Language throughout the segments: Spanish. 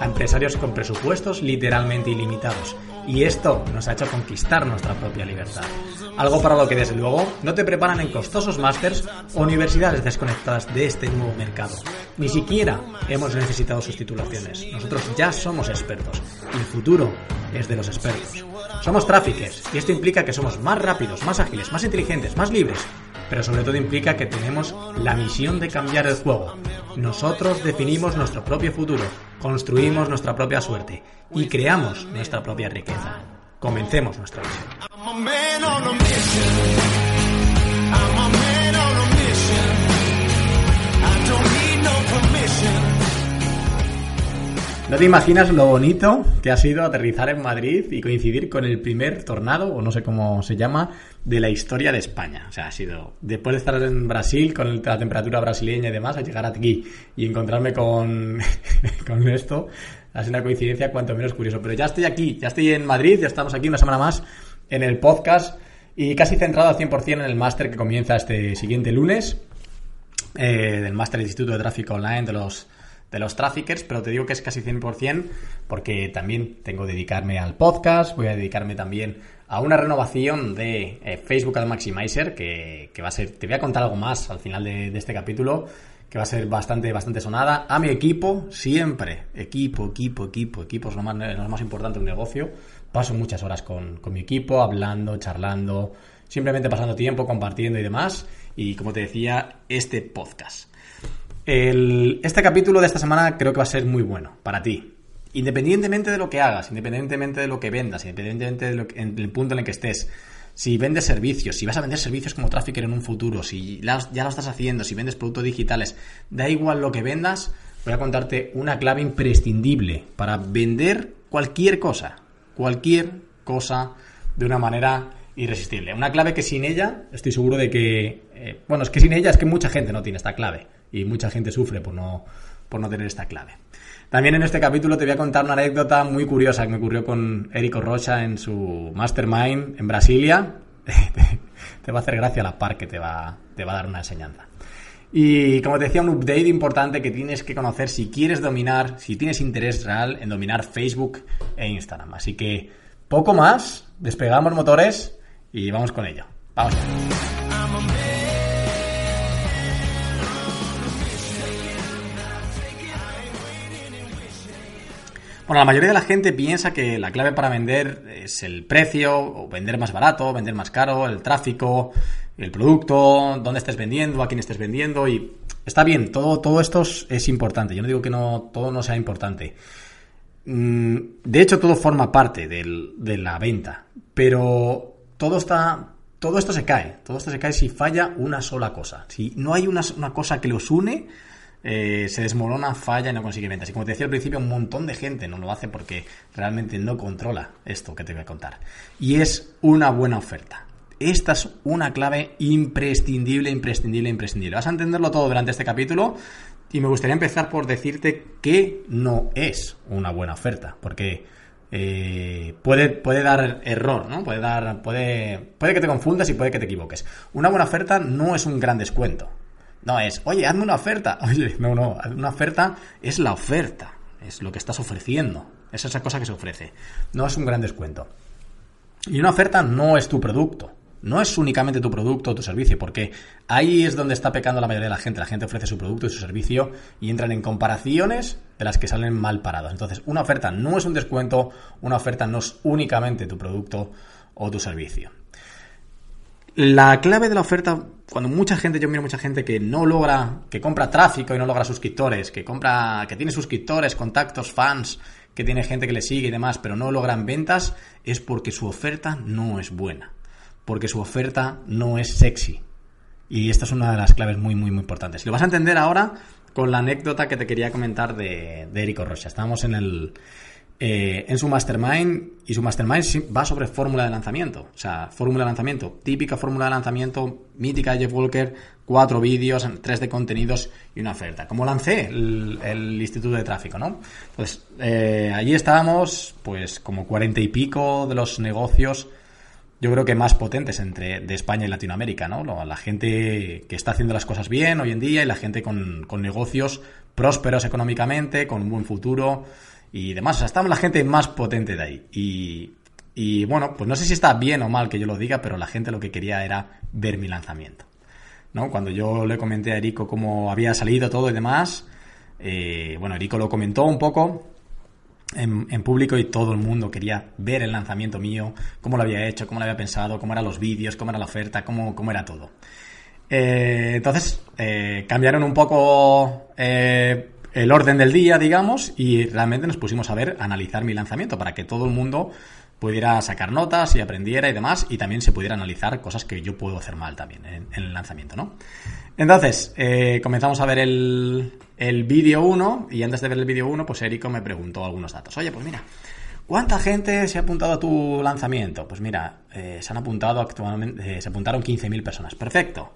a empresarios con presupuestos literalmente ilimitados y esto nos ha hecho conquistar nuestra propia libertad. Algo para lo que desde luego no te preparan en costosos másters o universidades desconectadas de este nuevo mercado. Ni siquiera hemos necesitado sus titulaciones. Nosotros ya somos expertos y el futuro es de los expertos. Somos traffickers y esto implica que somos más rápidos, más ágiles, más inteligentes, más libres pero sobre todo implica que tenemos la misión de cambiar el juego. Nosotros definimos nuestro propio futuro, construimos nuestra propia suerte y creamos nuestra propia riqueza. Comencemos nuestra misión. No te imaginas lo bonito que ha sido aterrizar en Madrid y coincidir con el primer tornado, o no sé cómo se llama, de la historia de España. O sea, ha sido, después de estar en Brasil, con la temperatura brasileña y demás, a llegar aquí y encontrarme con, con esto, ha sido una coincidencia cuanto menos curioso. Pero ya estoy aquí, ya estoy en Madrid, ya estamos aquí una semana más en el podcast y casi centrado al 100% en el máster que comienza este siguiente lunes, eh, del máster del Instituto de Tráfico Online de los de los traffickers, pero te digo que es casi 100% porque también tengo que dedicarme al podcast, voy a dedicarme también a una renovación de eh, Facebook Ad Maximizer, que, va a ser, te voy a contar algo más al final de, este capítulo, que va a ser bastante, bastante sonada, a mi equipo, siempre, equipo, equipo, equipo, equipo es lo más, lo más importante de un negocio, paso muchas horas con, con mi equipo, hablando, charlando, simplemente pasando tiempo, compartiendo y demás, y como te decía, este podcast este capítulo de esta semana creo que va a ser muy bueno para ti. Independientemente de lo que hagas, independientemente de lo que vendas, independientemente del punto en el que estés, si vendes servicios, si vas a vender servicios como Trafficker en un futuro, si ya lo estás haciendo, si vendes productos digitales, da igual lo que vendas, voy a contarte una clave imprescindible para vender cualquier cosa, cualquier cosa de una manera irresistible. Una clave que sin ella, estoy seguro de que, eh, bueno, es que sin ella es que mucha gente no tiene esta clave y mucha gente sufre por no, por no tener esta clave. También en este capítulo te voy a contar una anécdota muy curiosa que me ocurrió con Érico Rocha en su mastermind en Brasilia. te va a hacer gracia la par que te va, te va a dar una enseñanza. Y como te decía, un update importante que tienes que conocer si quieres dominar, si tienes interés real en dominar Facebook e Instagram. Así que poco más, despegamos motores y vamos con ello. Vamos. Bueno, la mayoría de la gente piensa que la clave para vender es el precio, o vender más barato, vender más caro, el tráfico, el producto, dónde estés vendiendo, a quién estés vendiendo y está bien, todo, todo esto es importante. Yo no digo que no, todo no sea importante. Mm, de hecho, todo forma parte de la venta, pero todo está, todo esto se cae, todo esto se cae si falla una sola cosa. Si no hay una, una cosa que los une, eh, se desmorona, falla y no consigue ventas. Y como te decía al principio, un montón de gente no lo hace porque realmente no controla esto que te voy a contar. Y es una buena oferta. Esta es una clave imprescindible, imprescindible, imprescindible. Vas a entenderlo todo durante este capítulo y me gustaría empezar por decirte que no es una buena oferta, porque eh, puede, puede dar error, ¿no? Puede, dar, puede, puede que te confundas y puede que te equivoques. Una buena oferta no es un gran descuento. No es, oye, hazme una oferta. Oye, no, no, una oferta es la oferta, es lo que estás ofreciendo. Es esa cosa que se ofrece. No es un gran descuento. Y una oferta no es tu producto. No es únicamente tu producto o tu servicio, porque ahí es donde está pecando la mayoría de la gente. La gente ofrece su producto y su servicio y entran en comparaciones de las que salen mal parados. Entonces, una oferta no es un descuento, una oferta no es únicamente tu producto o tu servicio. La clave de la oferta, cuando mucha gente, yo miro mucha gente que no logra, que compra tráfico y no logra suscriptores, que compra, que tiene suscriptores, contactos, fans, que tiene gente que le sigue y demás, pero no logran ventas, es porque su oferta no es buena. Porque su oferta no es sexy. Y esta es una de las claves muy, muy, muy importantes. Lo vas a entender ahora con la anécdota que te quería comentar de, de Erico Rocha. Estábamos en el, eh, en su mastermind y su mastermind va sobre fórmula de lanzamiento. O sea, fórmula de lanzamiento, típica fórmula de lanzamiento, mítica de Jeff Walker, cuatro vídeos, tres de contenidos y una oferta. Como lancé el, Instituto de Tráfico, ¿no? Pues eh, allí estábamos, pues como cuarenta y pico de los negocios, yo creo que más potentes entre de España y Latinoamérica, ¿no? La gente que está haciendo las cosas bien hoy en día y la gente con, con negocios prósperos económicamente, con un buen futuro y demás. O sea, estamos la gente más potente de ahí. Y, y bueno, pues no sé si está bien o mal que yo lo diga, pero la gente lo que quería era ver mi lanzamiento. ¿no? Cuando yo le comenté a Erico cómo había salido todo y demás, eh, bueno, Erico lo comentó un poco en, público y todo el mundo quería ver el lanzamiento mío, cómo lo había hecho, cómo lo había pensado, cómo eran los vídeos, cómo era la oferta, cómo, cómo era todo. Eh, entonces, eh, cambiaron un poco el orden del día, digamos, y realmente nos pusimos a ver, analizar mi lanzamiento para que todo el mundo pudiera sacar notas y aprendiera y demás, y también se pudiera analizar cosas que yo puedo hacer mal también en, el lanzamiento, ¿no? Entonces, eh, comenzamos a ver el, el vídeo 1, y antes de ver el vídeo 1, pues Erico me preguntó algunos datos. Oye, pues mira, ¿cuánta gente se ha apuntado a tu lanzamiento? Pues mira, eh, se han apuntado actualmente, eh, se apuntaron 15.000 personas. Perfecto.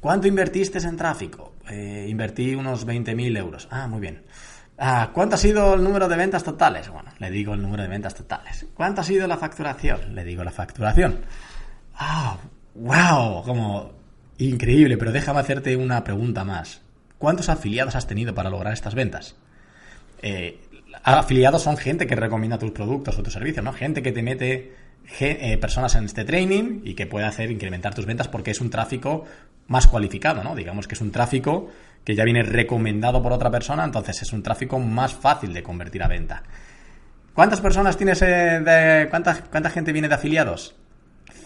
¿Cuánto invertiste en tráfico? Eh, invertí unos 20.000 euros. Ah, muy bien. Ah, ¿Cuánto ha sido el número de ventas totales? Bueno, le digo el número de ventas totales. ¿Cuánto ha sido la facturación? Le digo la facturación. Ah, wow, como increíble, pero déjame hacerte una pregunta más. ¿Cuántos afiliados has tenido para lograr estas ventas? Eh, afiliados son gente que recomienda tus productos o tus servicios, ¿no? Gente que te mete eh, personas en este training y que puede hacer incrementar tus ventas porque es un tráfico más cualificado, ¿no? Digamos que es un tráfico que ya viene recomendado por otra persona, entonces es un tráfico más fácil de convertir a venta. ¿Cuántas personas tienes eh, de... ¿Cuánta, ¿Cuánta gente viene de afiliados?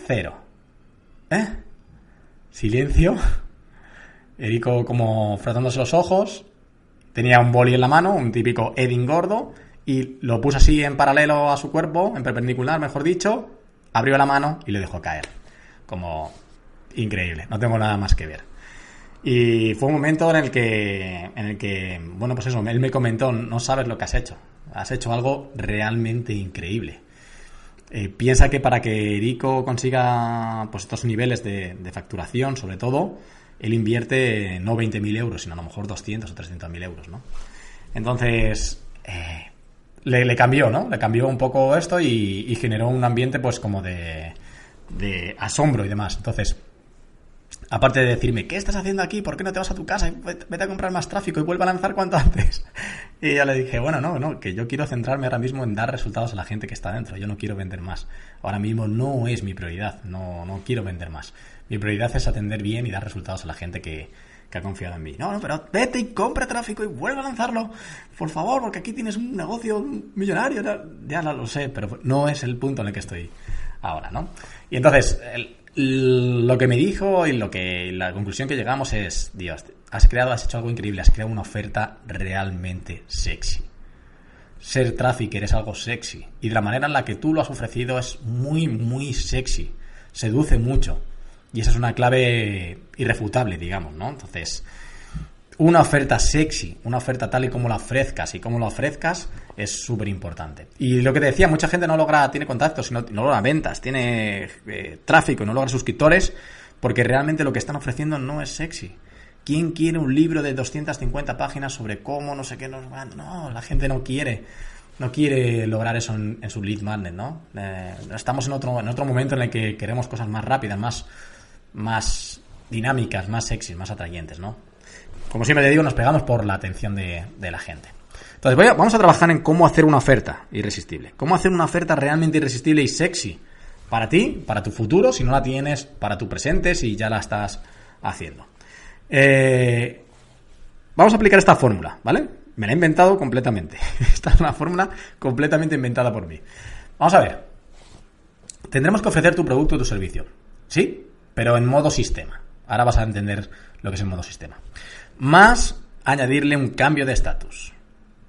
Cero. ¿Eh? Silencio. Erico como frotándose los ojos. Tenía un boli en la mano, un típico Edding gordo, y lo puso así en paralelo a su cuerpo, en perpendicular, mejor dicho, abrió la mano y le dejó caer. Como increíble, no tengo nada más que ver. Y fue un momento en el que, en el que, bueno, pues eso, él me comentó, no sabes lo que has hecho, has hecho algo realmente increíble. Eh, piensa que para que Erico consiga pues estos niveles de, facturación, sobre todo, él invierte no 20.000 euros, sino a lo mejor 200 o 300.000 euros, ¿no? Entonces, eh, le, cambió, ¿no? Le cambió un poco esto y, generó un ambiente pues como de, de asombro y demás. Entonces, aparte de decirme, ¿qué estás haciendo aquí? ¿Por qué no te vas a tu casa? Vete a comprar más tráfico y vuelve a lanzar cuanto antes. Y ya le dije, bueno, no, no, que yo quiero centrarme ahora mismo en dar resultados a la gente que está dentro. Yo no quiero vender más. Ahora mismo no es mi prioridad. No, no quiero vender más. Mi prioridad es atender bien y dar resultados a la gente que, que ha confiado en mí. No, no, pero vete y compra tráfico y vuelve a lanzarlo. Por favor, porque aquí tienes un negocio millonario. Ya lo sé, pero no es el punto en el que estoy ahora, ¿no? Y entonces, lo que me dijo y lo que la conclusión que llegamos es, Dios, has creado, has hecho algo increíble, has creado una oferta realmente sexy. Ser trafficker es algo sexy. Y de la manera en la que tú lo has ofrecido es muy, muy sexy. Seduce mucho. Y esa es una clave irrefutable, digamos, ¿no? Entonces, una oferta sexy, una oferta tal y como la ofrezcas y como la ofrezcas es súper importante. Y lo que te decía, mucha gente no logra, tiene contactos, no, no logra ventas, tiene eh, tráfico, no logra suscriptores, porque realmente lo que están ofreciendo no es sexy. ¿Quién quiere un libro de 250 páginas sobre cómo, no sé qué, no, no la gente no quiere no quiere lograr eso en, su lead magnet, ¿no? Eh, estamos en otro, en otro momento en el que queremos cosas más rápidas, más, más dinámicas, más sexy, más atrayentes, ¿no? Como siempre te digo, nos pegamos por la atención de, la gente. Entonces, vamos a trabajar en cómo hacer una oferta irresistible. Cómo hacer una oferta realmente irresistible y sexy para ti, para tu futuro, si no la tienes, para tu presente, si ya la estás haciendo. Eh, vamos a aplicar esta fórmula, ¿vale? Me la he inventado completamente. Esta es una fórmula completamente inventada por mí. Vamos a ver. Tendremos que ofrecer tu producto o tu servicio. ¿Sí? pero en modo sistema. Ahora vas a entender lo que es el modo sistema. Más añadirle un cambio de estatus.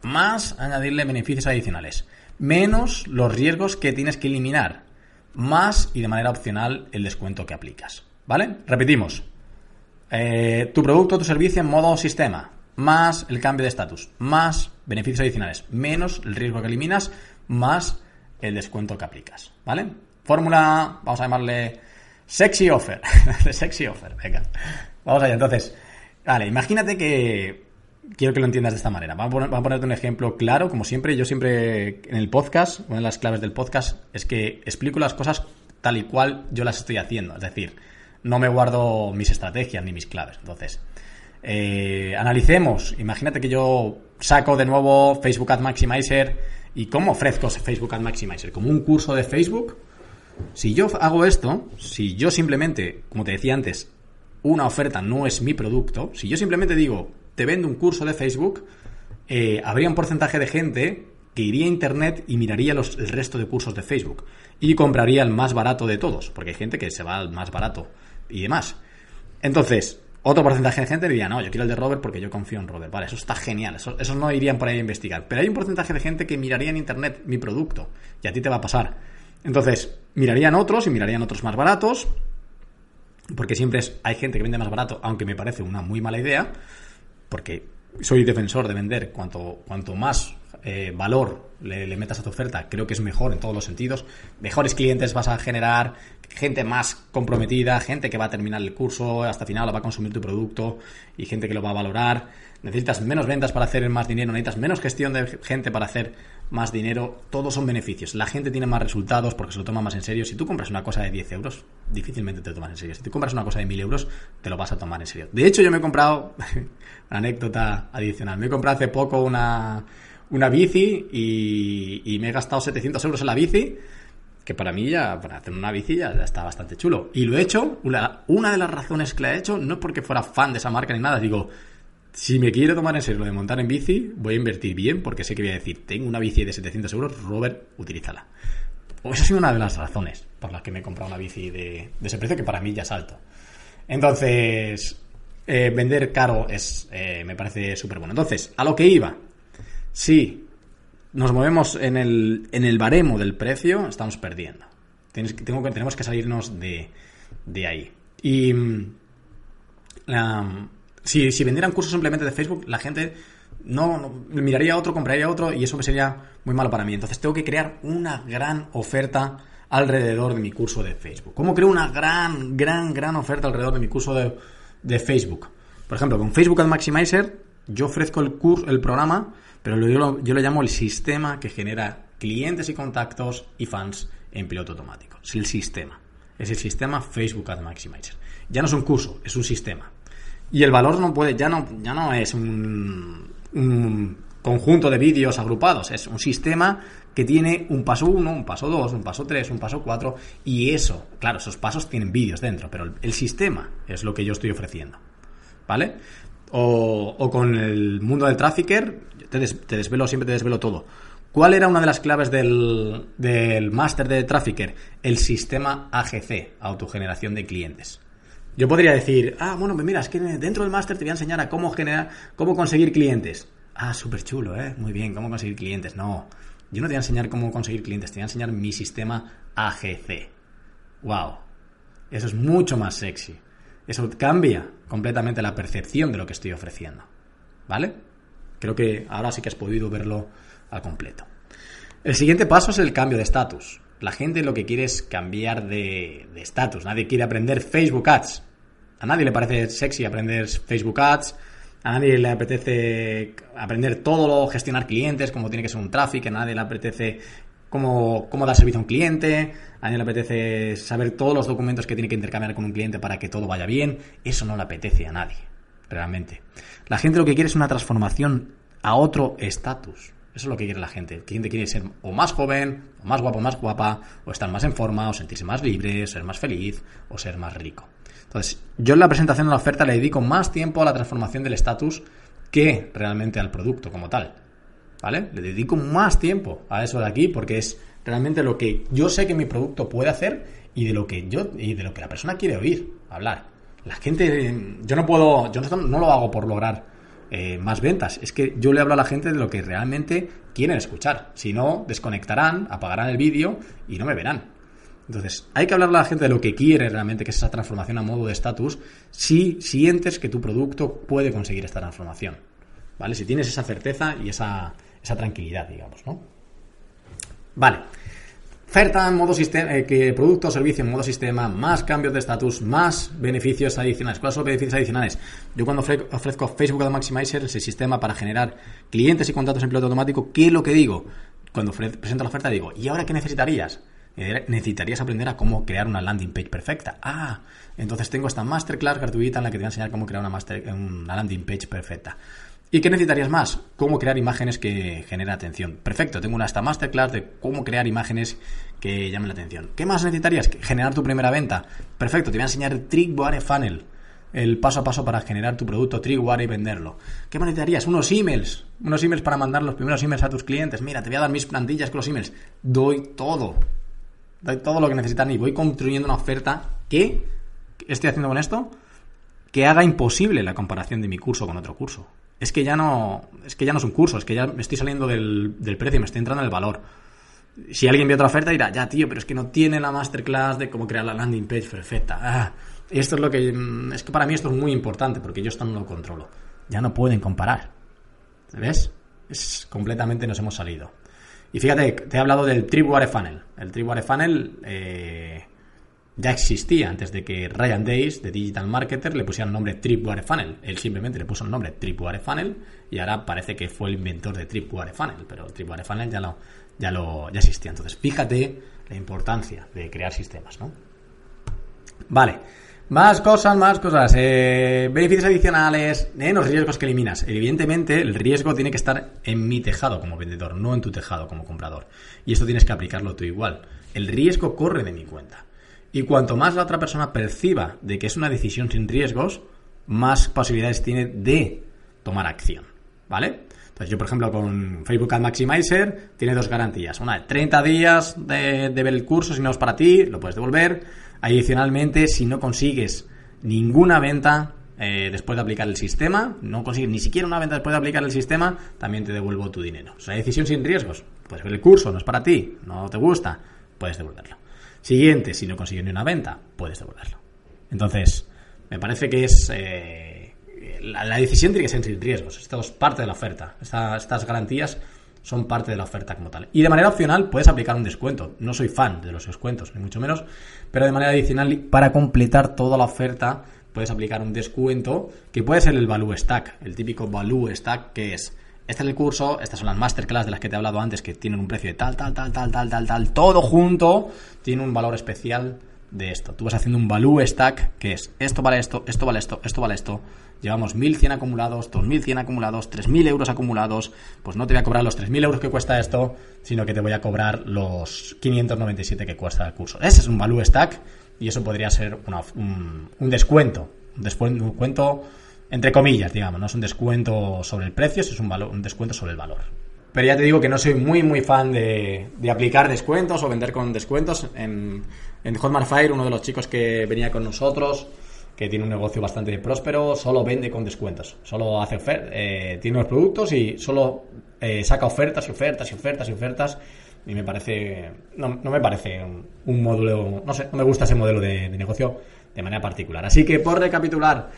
Más añadirle beneficios adicionales. Menos los riesgos que tienes que eliminar. Más y de manera opcional el descuento que aplicas. ¿Vale? Repetimos. Eh, tu producto o tu servicio en modo sistema. Más el cambio de estatus. Más beneficios adicionales. Menos el riesgo que eliminas. más el descuento que aplicas, ¿vale? Fórmula, vamos a llamarle sexy offer. sexy offer, venga. Vamos allá, entonces. Vale, imagínate que quiero que lo entiendas de esta manera. Vamos a, ponerte un ejemplo claro, como siempre. Yo siempre en el podcast, una de las claves del podcast es que explico las cosas tal y cual yo las estoy haciendo. Es decir, no me guardo mis estrategias ni mis claves. Entonces, eh, analicemos. Imagínate que yo saco de nuevo Facebook Ad Maximizer y cómo ofrezco Facebook Ad Maximizer. Como un curso de Facebook. Si yo hago esto, si yo simplemente, como te decía antes, una oferta no es mi producto, si yo simplemente digo, te vendo un curso de Facebook, eh, habría un porcentaje de gente que iría a Internet y miraría los, el resto de cursos de Facebook y compraría el más barato de todos, porque hay gente que se va al más barato y demás. Entonces, otro porcentaje de gente diría, no, yo quiero el de Robert porque yo confío en Robert. Vale, eso está genial, eso, esos no irían por ahí a investigar. Pero hay un porcentaje de gente que miraría en Internet mi producto y a ti te va a pasar. Entonces, mirarían otros y mirarían otros más baratos, porque siempre hay gente que vende más barato, aunque me parece una muy mala idea, porque soy defensor de vender cuanto, cuanto más eh, valor le, metas a tu oferta, creo que es mejor en todos los sentidos. Mejores clientes vas a generar, gente más comprometida, gente que va a terminar el curso, hasta final va a consumir tu producto y gente que lo va a valorar. Necesitas menos ventas para hacer más dinero, necesitas menos gestión de gente para hacer más dinero. Todos son beneficios. La gente tiene más resultados porque se lo toma más en serio. Si tú compras una cosa de 10 euros, difícilmente te lo tomas en serio. Si tú compras una cosa de 1000 euros, te lo vas a tomar en serio. De hecho, yo me he comprado, una anécdota adicional, me he comprado hace poco una una bici y, me he gastado 700 euros en la bici, que para mí ya, para hacer una bici ya, está bastante chulo. Y lo he hecho, una, una de las razones que la he hecho no es porque fuera fan de esa marca ni nada, digo, si me quiero tomar en serio lo de montar en bici, voy a invertir bien porque sé que voy a decir, tengo una bici de 700 euros, Robert, utilízala. O esa ha sido una de las razones por las que me he comprado una bici de, ese precio que para mí ya es alto. Entonces, eh, vender caro es, eh, me parece súper bueno. Entonces, a lo que iba, si nos movemos en el, en el baremo del precio, estamos perdiendo. tenemos que salirnos de, de ahí. Y um, si, si, vendieran cursos simplemente de Facebook, la gente no, miraría otro, compraría otro y eso sería muy malo para mí. Entonces tengo que crear una gran oferta alrededor de mi curso de Facebook. ¿Cómo creo una gran, gran, gran oferta alrededor de mi curso de, de Facebook? Por ejemplo, con Facebook Ad Maximizer yo ofrezco el, curso, el programa pero yo lo, yo lo llamo el sistema que genera clientes y contactos y fans en piloto automático. Es el sistema. Es el sistema Facebook Ad Maximizer. Ya no es un curso, es un sistema. Y el valor no puede, ya no, ya no es un, un conjunto de vídeos agrupados, es un sistema que tiene un paso 1, un paso 2, un paso 3, un paso 4 y eso, claro, esos pasos tienen vídeos dentro, pero el sistema es lo que yo estoy ofreciendo. ¿Vale? O, con el mundo del trafficker, te, desvelo, siempre te desvelo todo. ¿Cuál era una de las claves del, del máster de Trafficker? El sistema AGC, autogeneración de clientes. Yo podría decir, ah, bueno, pues mira, es que dentro del máster te voy a enseñar a cómo generar, cómo conseguir clientes. Ah, súper chulo, ¿eh? Muy bien, cómo conseguir clientes. No, yo no te voy a enseñar cómo conseguir clientes, te voy a enseñar mi sistema AGC. ¡Wow! Eso es mucho más sexy. Eso cambia completamente la percepción de lo que estoy ofreciendo. ¿Vale? Creo que ahora sí que has podido verlo al completo. El siguiente paso es el cambio de estatus. La gente lo que quiere es cambiar de estatus. nadie quiere aprender Facebook Ads. A nadie le parece sexy aprender Facebook Ads. A nadie le apetece aprender todo lo, gestionar clientes, como tiene que ser un tráfico. A nadie le apetece cómo, cómo dar servicio a un cliente. A nadie le apetece saber todos los documentos que tiene que intercambiar con un cliente para que todo vaya bien. Eso no le apetece a nadie realmente. La gente lo que quiere es una transformación a otro estatus. Eso es lo que quiere la gente. La gente quiere ser o más joven, o más guapo, más guapa, o estar más en forma, o sentirse más libre, ser más feliz, o ser más rico. Entonces, yo en la presentación de la oferta le dedico más tiempo a la transformación del estatus que realmente al producto como tal. ¿Vale? Le dedico más tiempo a eso de aquí porque es realmente lo que yo sé que mi producto puede hacer y de lo que yo y de lo que la persona quiere oír hablar. La gente, yo no puedo, yo no, lo hago por lograr eh, más ventas. Es que yo le hablo a la gente de lo que realmente quieren escuchar. Si no, desconectarán, apagarán el vídeo y no me verán. Entonces, hay que hablarle a la gente de lo que quiere realmente, que es esa transformación a modo de estatus, si sientes que tu producto puede conseguir esta transformación. ¿Vale? Si tienes esa certeza y esa, esa tranquilidad, digamos, ¿no? Vale. Oferta en modo sistema, eh, que producto o servicio en modo sistema, más cambios de estatus, más beneficios adicionales. ¿Cuáles son los beneficios adicionales? Yo cuando ofrezco Facebook Ad Maximizer, ese sistema para generar clientes y contratos en piloto automático, ¿qué es lo que digo? Cuando presento la oferta digo, ¿y ahora qué necesitarías? necesitarías aprender a cómo crear una landing page perfecta. Ah, entonces tengo esta masterclass gratuita en la que te voy a enseñar cómo crear una, master, una landing page perfecta. ¿Y qué necesitarías más? Cómo crear imágenes que generen atención. Perfecto, tengo una esta masterclass de cómo crear imágenes que llamen la atención. ¿Qué más necesitarías? Generar tu primera venta. Perfecto, te voy a enseñar el Trickwire Funnel, el paso a paso para generar tu producto Trickwire y venderlo. ¿Qué más necesitarías? Unos emails, unos emails para mandar los primeros emails a tus clientes. Mira, te voy a dar mis plantillas con los emails. Doy todo. Doy todo lo que necesitan y voy construyendo una oferta que estoy haciendo con esto que haga imposible la comparación de mi curso con otro curso es que ya no, es que ya no es un curso, es que ya me estoy saliendo del, del precio, me estoy entrando en el valor. Si alguien ve otra oferta dirá, ya tío, pero es que no tiene la masterclass de cómo crear la landing page perfecta. Ah, esto es lo que, mm, es que para mí esto es muy importante porque yo esto no lo controlo. Ya no pueden comparar. ¿Ves? Es completamente nos hemos salido. Y fíjate, te he hablado del Tripwire Funnel. El Tripwire Funnel, eh, ya existía antes de que Ryan Days, de Digital Marketer, le pusiera el nombre Tripwire Funnel. Él simplemente le puso el nombre Tripwire Funnel y ahora parece que fue el inventor de Tripwire Funnel, pero Tripwire Funnel ya lo, ya lo ya existía. Entonces, fíjate la importancia de crear sistemas, ¿no? Vale. Más cosas, más cosas. Eh, beneficios adicionales, eh, los riesgos que eliminas. Evidentemente, el riesgo tiene que estar en mi tejado como vendedor, no en tu tejado como comprador. Y esto tienes que aplicarlo tú igual. El riesgo corre de mi cuenta. Y cuanto más la otra persona perciba de que es una decisión sin riesgos, más posibilidades tiene de tomar acción. ¿Vale? Entonces yo, por ejemplo, con Facebook Ad Maximizer tiene dos garantías. Una de 30 días de, ver el curso, si no es para ti, lo puedes devolver. Adicionalmente, si no consigues ninguna venta eh, después de aplicar el sistema, no consigues ni siquiera una venta después de aplicar el sistema, también te devuelvo tu dinero. O sea, decisión sin riesgos. Puedes ver el curso, no es para ti, no te gusta, puedes devolverlo. Siguiente, si no consigues ni una venta, puedes devolverlo. Entonces, me parece que es... Eh, la, decisión tiene que ser sin riesgos. Esto es parte de la oferta. estas garantías son parte de la oferta como tal. Y de manera opcional puedes aplicar un descuento. No soy fan de los descuentos, ni mucho menos, pero de manera adicional, para completar toda la oferta, puedes aplicar un descuento que puede ser el Value Stack, el típico Value Stack que es este es el curso, estas son las masterclass de las que te he hablado antes, que tienen un precio de tal, tal, tal, tal, tal, tal, tal, todo junto tiene un valor especial de esto. Tú vas haciendo un value stack, que es esto vale esto, esto vale esto, esto vale esto. Llevamos 1100 acumulados, 2100 acumulados, 3000 euros acumulados. Pues no te voy a cobrar los 3000 euros que cuesta esto, sino que te voy a cobrar los 597 que cuesta el curso. Ese es un value stack y eso podría ser un, un descuento. Un descuento entre comillas, digamos, no es un descuento sobre el precio, es un, valor, un descuento sobre el valor. Pero ya te digo que no soy muy, muy fan de, aplicar descuentos o vender con descuentos. En, en Hotmart Fire, uno de los chicos que venía con nosotros, que tiene un negocio bastante próspero, solo vende con descuentos. Solo hace ofertas, eh, tiene los productos y solo eh, saca ofertas y ofertas y ofertas y ofertas. Y me parece, no, me parece un, módulo, no sé, no me gusta ese modelo de negocio de manera particular. Así que por recapitular,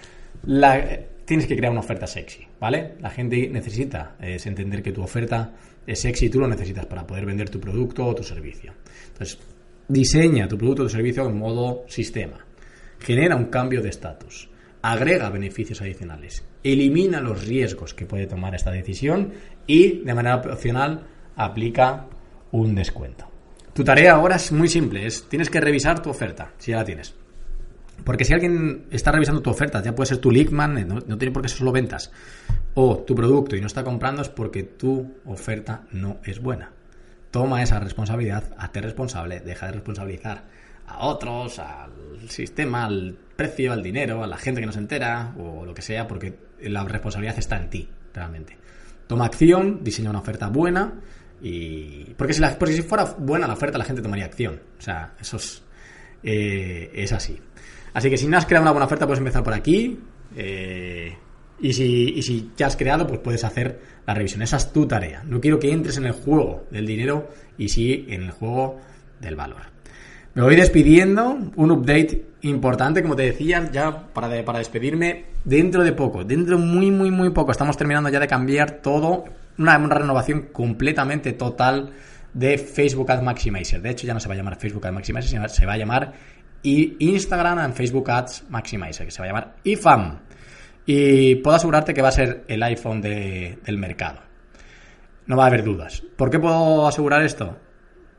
tienes que crear una oferta sexy, ¿vale? La gente necesita es entender que tu oferta es sexy y tú lo necesitas para poder vender tu producto o tu servicio. Entonces, diseña tu producto o tu servicio en modo sistema. Genera un cambio de estatus. Agrega beneficios adicionales. Elimina los riesgos que puede tomar esta decisión y, de manera opcional, aplica un descuento. Tu tarea ahora es muy simple, es tienes que revisar tu oferta, si ya la tienes. Porque si alguien está revisando tu oferta, ya puede ser tu leadman, eh, no, no tiene por qué ser solo ventas, o tu producto y no está comprando es porque tu oferta no es buena. Toma esa responsabilidad, hazte responsable, deja de responsabilizar a otros, al sistema, al precio, al dinero, a la gente que no se entera o lo que sea, porque la responsabilidad está en ti, realmente. Toma acción, diseña una oferta buena y... Porque si, la, porque si fuera buena la oferta, la gente tomaría acción. O sea, eso es, eh, es así. Así que si no has creado una buena oferta, puedes empezar por aquí. Eh, y, si, ya has creado, pues puedes hacer la revisión. Esa es tu tarea. No quiero que entres en el juego del dinero y sí en el juego del valor. Me voy despidiendo. Un update importante, como te decía, ya para, para despedirme, dentro de poco, dentro muy, muy, muy poco. Estamos terminando ya de cambiar todo. Una, renovación completamente total de Facebook Ads Maximizer. De hecho, ya no se va a llamar Facebook Ads Maximizer, sino se va a llamar Instagram and Facebook Ads Maximizer, que se va a llamar IFAM. Y puedo asegurarte que va a ser el iPhone del mercado. No va a haber dudas. ¿Por qué puedo asegurar esto?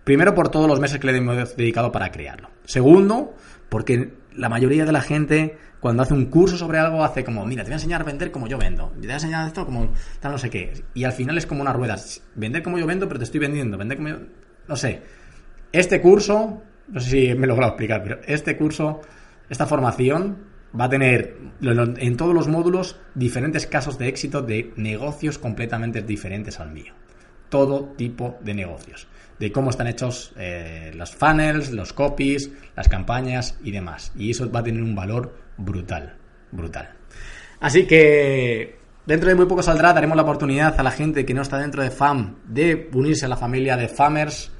Primero, por todos los meses que le hemos dedicado para crearlo. Segundo, porque la mayoría de la gente, cuando hace un curso sobre algo, hace como, mira, te voy a enseñar a vender como yo vendo. Te voy a enseñar esto como tal, no sé qué. Y al final es como una rueda. Vender como yo vendo, pero te estoy vendiendo. Vender como yo... No sé. Este curso, no sé si me he logrado explicar, pero este curso, esta formación, va a tener en todos los módulos diferentes casos de éxito de negocios completamente diferentes al mío. Todo tipo de negocios de cómo están hechos eh, los funnels, los copies, las campañas y demás. Y eso va a tener un valor brutal, brutal. Así que dentro de muy poco saldrá, daremos la oportunidad a la gente que no está dentro de FAM de unirse a la familia de FAMers.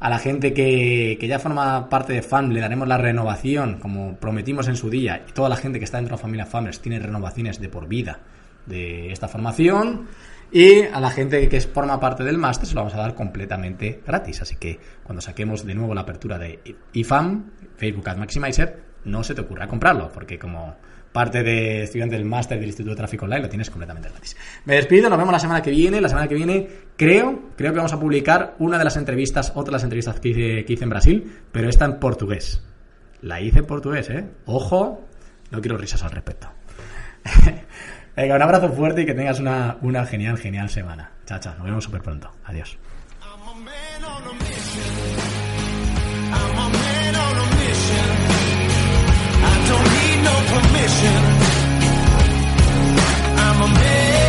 A la gente que, que ya forma parte de FAM le daremos la renovación, como prometimos en su día. Y toda la gente que está dentro de la familia FAMers tiene renovaciones de por vida de esta formación. Y a la gente que forma parte del máster se lo vamos a dar completamente gratis. Así que cuando saquemos de nuevo la apertura de IFAM, Facebook Ad Maximizer, no se te ocurra comprarlo, porque como parte de estudiante del máster del Instituto de Tráfico Online lo tienes completamente gratis. Me despido, nos vemos la semana que viene. La semana que viene creo, creo que vamos a publicar una de las entrevistas, otra de las entrevistas que hice, en Brasil, pero esta en portugués. La hice en portugués, ¿eh? Ojo, no quiero risas al respecto. Venga, un abrazo fuerte y que tengas una, una genial, genial semana. Chao, chao. Nos vemos súper pronto. Adiós. permission. I'm a man.